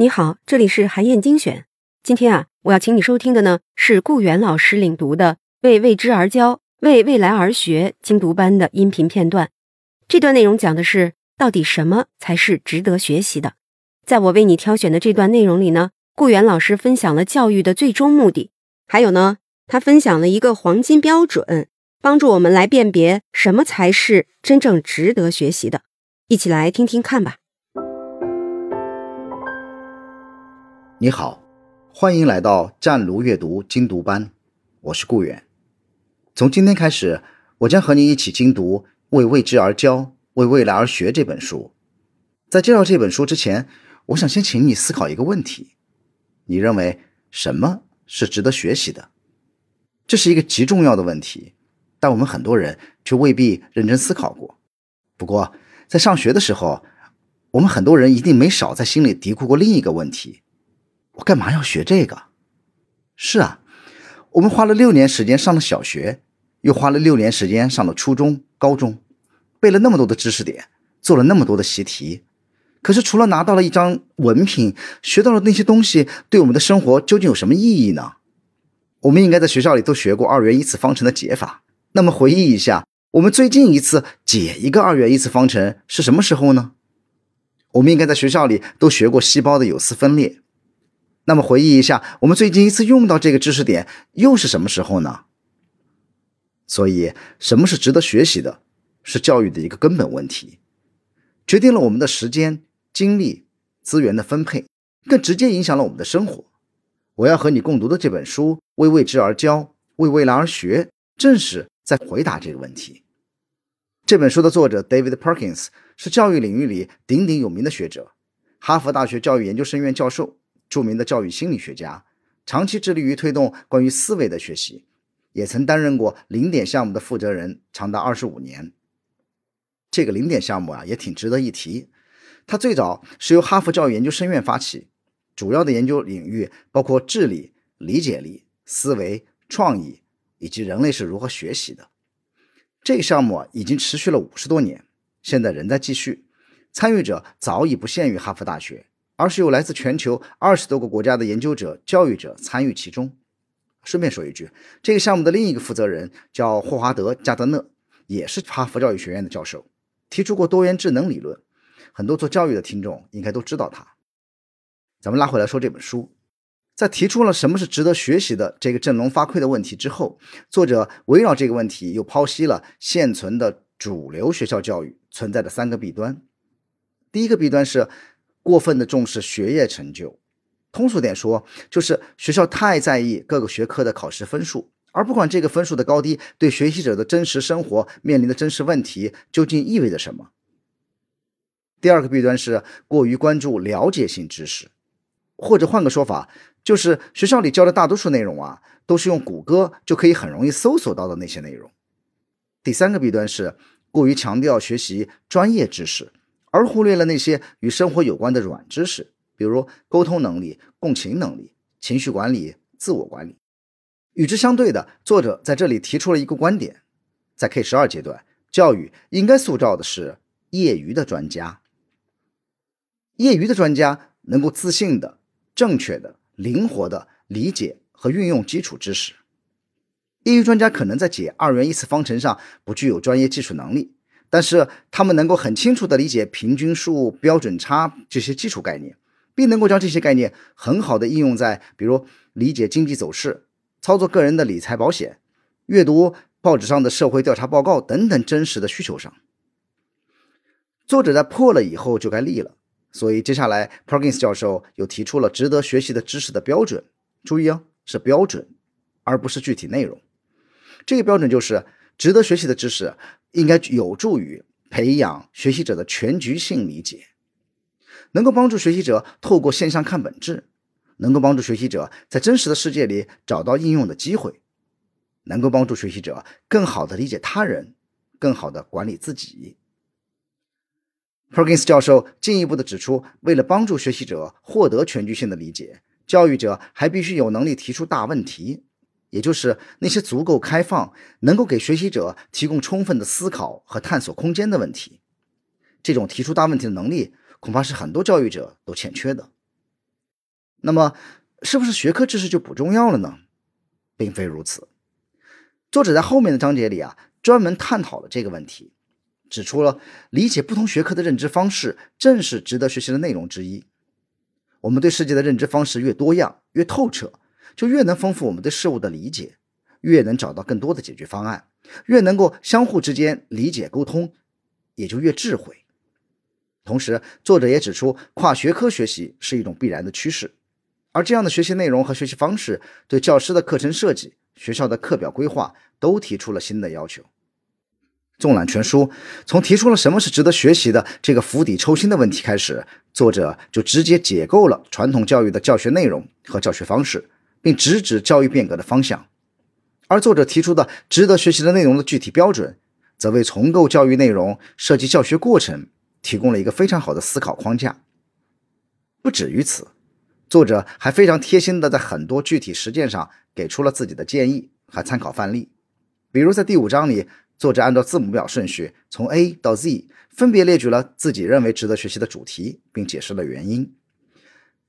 你好，这里是韩燕精选。今天啊，我要请你收听的呢是顾源老师领读的《为未知而教，为未来而学》精读班的音频片段。这段内容讲的是到底什么才是值得学习的。在我为你挑选的这段内容里呢，顾源老师分享了教育的最终目的，还有呢，他分享了一个黄金标准，帮助我们来辨别什么才是真正值得学习的。一起来听听看吧。你好，欢迎来到湛卢阅读精读班，我是顾远。从今天开始，我将和你一起精读《为未知而教，为未来而学》这本书。在介绍这本书之前，我想先请你思考一个问题：你认为什么是值得学习的？这是一个极重要的问题，但我们很多人却未必认真思考过。不过，在上学的时候，我们很多人一定没少在心里嘀咕过另一个问题。我干嘛要学这个？是啊，我们花了六年时间上了小学，又花了六年时间上了初中、高中，背了那么多的知识点，做了那么多的习题。可是，除了拿到了一张文凭，学到了那些东西，对我们的生活究竟有什么意义呢？我们应该在学校里都学过二元一次方程的解法。那么，回忆一下，我们最近一次解一个二元一次方程是什么时候呢？我们应该在学校里都学过细胞的有丝分裂。那么回忆一下，我们最近一次用到这个知识点又是什么时候呢？所以，什么是值得学习的，是教育的一个根本问题，决定了我们的时间、精力、资源的分配，更直接影响了我们的生活。我要和你共读的这本书《为未知而教，为未来而学》，正是在回答这个问题。这本书的作者 David Perkins 是教育领域里鼎鼎有名的学者，哈佛大学教育研究生院教授。著名的教育心理学家，长期致力于推动关于思维的学习，也曾担任过零点项目的负责人，长达二十五年。这个零点项目啊，也挺值得一提。它最早是由哈佛教育研究生院发起，主要的研究领域包括智力、理解力、思维、创意以及人类是如何学习的。这个项目，已经持续了五十多年，现在仍在继续。参与者早已不限于哈佛大学。而是有来自全球二十多个国家的研究者、教育者参与其中。顺便说一句，这个项目的另一个负责人叫霍华德·加德纳，也是哈佛教育学院的教授，提出过多元智能理论。很多做教育的听众应该都知道他。咱们拉回来说这本书，在提出了什么是值得学习的这个振聋发聩的问题之后，作者围绕这个问题又剖析了现存的主流学校教育存在的三个弊端。第一个弊端是。过分的重视学业成就，通俗点说，就是学校太在意各个学科的考试分数，而不管这个分数的高低对学习者的真实生活面临的真实问题究竟意味着什么。第二个弊端是过于关注了解性知识，或者换个说法，就是学校里教的大多数内容啊，都是用谷歌就可以很容易搜索到的那些内容。第三个弊端是过于强调学习专业知识。而忽略了那些与生活有关的软知识，比如沟通能力、共情能力、情绪管理、自我管理。与之相对的，作者在这里提出了一个观点：在 K 十二阶段，教育应该塑造的是业余的专家。业余的专家能够自信的、正确的、灵活的理解和运用基础知识。业余专家可能在解二元一次方程上不具有专业技术能力。但是他们能够很清楚地理解平均数、标准差这些基础概念，并能够将这些概念很好地应用在，比如理解经济走势、操作个人的理财保险、阅读报纸上的社会调查报告等等真实的需求上。作者在破了以后就该立了，所以接下来 Perkins 教授又提出了值得学习的知识的标准。注意啊，是标准，而不是具体内容。这个标准就是。值得学习的知识应该有助于培养学习者的全局性理解，能够帮助学习者透过现象看本质，能够帮助学习者在真实的世界里找到应用的机会，能够帮助学习者更好地理解他人，更好地管理自己。Perkins 教授进一步的指出，为了帮助学习者获得全局性的理解，教育者还必须有能力提出大问题。也就是那些足够开放、能够给学习者提供充分的思考和探索空间的问题，这种提出大问题的能力，恐怕是很多教育者都欠缺的。那么，是不是学科知识就不重要了呢？并非如此。作者在后面的章节里啊，专门探讨了这个问题，指出了理解不同学科的认知方式，正是值得学习的内容之一。我们对世界的认知方式越多样、越透彻，就越能丰富我们对事物的理解，越能找到更多的解决方案，越能够相互之间理解沟通，也就越智慧。同时，作者也指出，跨学科学习是一种必然的趋势。而这样的学习内容和学习方式，对教师的课程设计、学校的课表规划都提出了新的要求。纵览全书，从提出了什么是值得学习的这个釜底抽薪的问题开始，作者就直接解构了传统教育的教学内容和教学方式，并直指教育变革的方向。而作者提出的值得学习的内容的具体标准，则为重构教育内容、设计教学过程提供了一个非常好的思考框架。不止于此。作者还非常贴心的在很多具体实践上给出了自己的建议和参考范例，比如在第五章里，作者按照字母表顺序从 A 到 Z 分别列举了自己认为值得学习的主题，并解释了原因。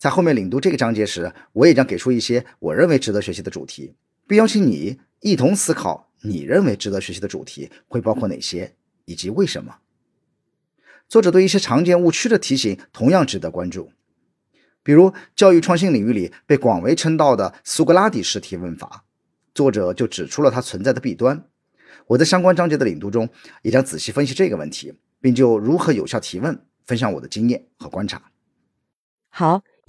在后面领读这个章节时，我也将给出一些我认为值得学习的主题，并邀请你一同思考你认为值得学习的主题会包括哪些以及为什么。作者对一些常见误区的提醒同样值得关注。比如教育创新领域里被广为称道的苏格拉底式提问法，作者就指出了它存在的弊端。我在相关章节的领读中也将仔细分析这个问题，并就如何有效提问分享我的经验和观察。好，